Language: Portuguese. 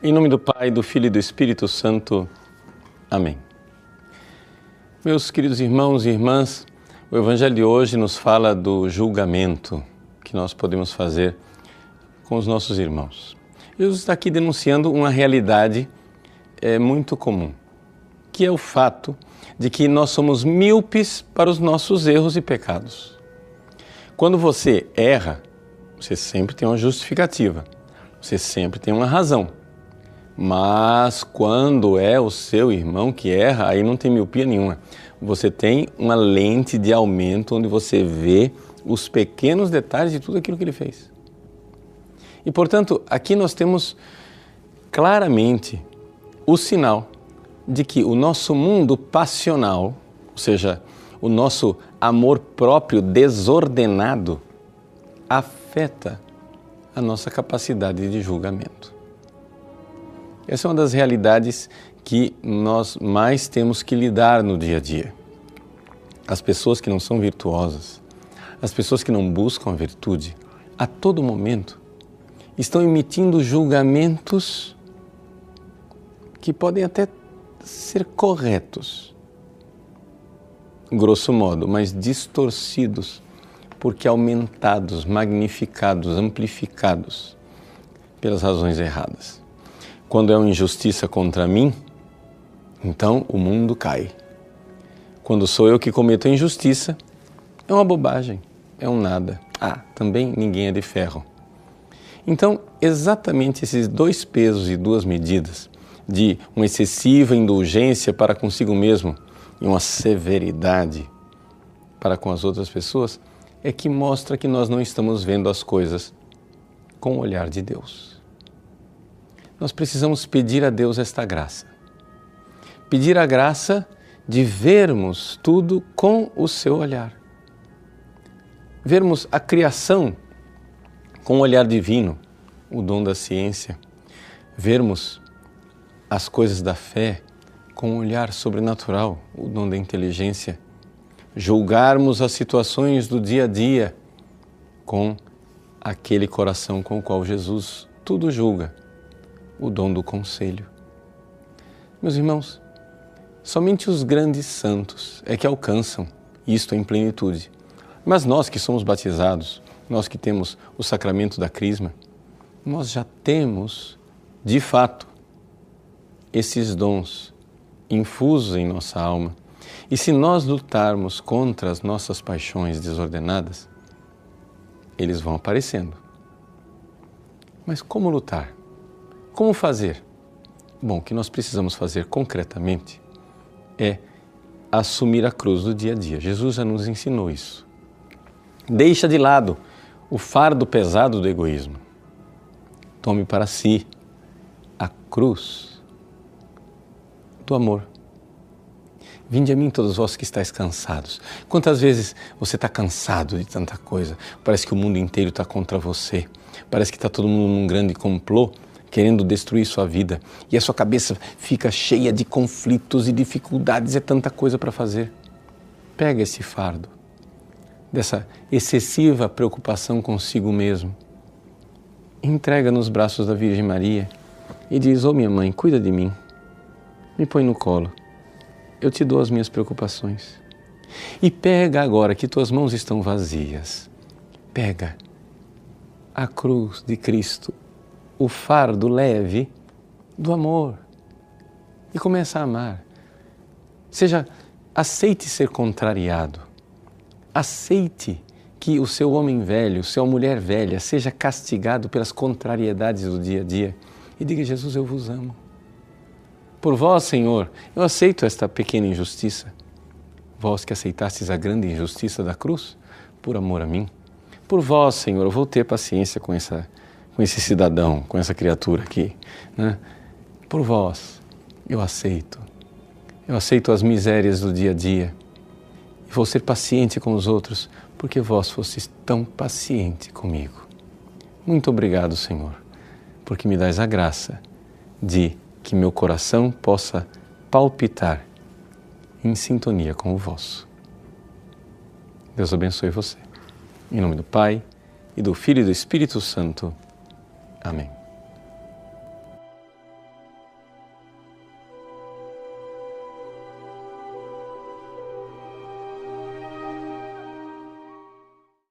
Em nome do Pai, do Filho e do Espírito Santo. Amém. Meus queridos irmãos e irmãs, o Evangelho de hoje nos fala do julgamento que nós podemos fazer com os nossos irmãos. Jesus está aqui denunciando uma realidade é, muito comum, que é o fato de que nós somos míopes para os nossos erros e pecados. Quando você erra, você sempre tem uma justificativa, você sempre tem uma razão. Mas quando é o seu irmão que erra, aí não tem miopia nenhuma. Você tem uma lente de aumento onde você vê os pequenos detalhes de tudo aquilo que ele fez. E portanto, aqui nós temos claramente o sinal de que o nosso mundo passional, ou seja, o nosso amor próprio desordenado, afeta a nossa capacidade de julgamento. Essa é uma das realidades que nós mais temos que lidar no dia a dia. As pessoas que não são virtuosas, as pessoas que não buscam a virtude, a todo momento estão emitindo julgamentos que podem até ser corretos, grosso modo, mas distorcidos, porque aumentados, magnificados, amplificados pelas razões erradas. Quando é uma injustiça contra mim, então o mundo cai. Quando sou eu que cometo a injustiça, é uma bobagem, é um nada. Ah, também ninguém é de ferro. Então, exatamente esses dois pesos e duas medidas, de uma excessiva indulgência para consigo mesmo e uma severidade para com as outras pessoas, é que mostra que nós não estamos vendo as coisas com o olhar de Deus nós precisamos pedir a Deus esta graça. Pedir a graça de vermos tudo com o seu olhar. Vermos a criação com o olhar divino, o dom da ciência. Vermos as coisas da fé com o olhar sobrenatural, o dom da inteligência. Julgarmos as situações do dia a dia com aquele coração com o qual Jesus tudo julga o dom do conselho. Meus irmãos, somente os grandes santos é que alcançam isto em plenitude. Mas nós que somos batizados, nós que temos o sacramento da Crisma, nós já temos, de fato, esses dons infusos em nossa alma. E se nós lutarmos contra as nossas paixões desordenadas, eles vão aparecendo. Mas como lutar? Como fazer? Bom, o que nós precisamos fazer concretamente é assumir a cruz do dia a dia. Jesus já nos ensinou isso. Deixa de lado o fardo pesado do egoísmo. Tome para si a cruz do amor. Vinde a mim todos vós que estáis cansados. Quantas vezes você está cansado de tanta coisa? Parece que o mundo inteiro está contra você. Parece que está todo mundo num grande complô querendo destruir sua vida. E a sua cabeça fica cheia de conflitos e dificuldades, é tanta coisa para fazer. Pega esse fardo, dessa excessiva preocupação consigo mesmo, entrega nos braços da Virgem Maria e diz: Ô oh, minha mãe, cuida de mim, me põe no colo, eu te dou as minhas preocupações. E pega agora que tuas mãos estão vazias, pega a cruz de Cristo o fardo leve do amor e começa a amar. Seja, aceite ser contrariado. Aceite que o seu homem velho, sua mulher velha, seja castigado pelas contrariedades do dia a dia e diga: Jesus, eu vos amo. Por vós, Senhor, eu aceito esta pequena injustiça. Vós que aceitastes a grande injustiça da cruz, por amor a mim. Por vós, Senhor, eu vou ter paciência com essa com esse cidadão, com essa criatura aqui. Né? Por vós, eu aceito. Eu aceito as misérias do dia a dia. E vou ser paciente com os outros, porque vós fostes tão paciente comigo. Muito obrigado, Senhor, porque me dás a graça de que meu coração possa palpitar em sintonia com o vosso. Deus abençoe você. Em nome do Pai, e do Filho e do Espírito Santo. Amém.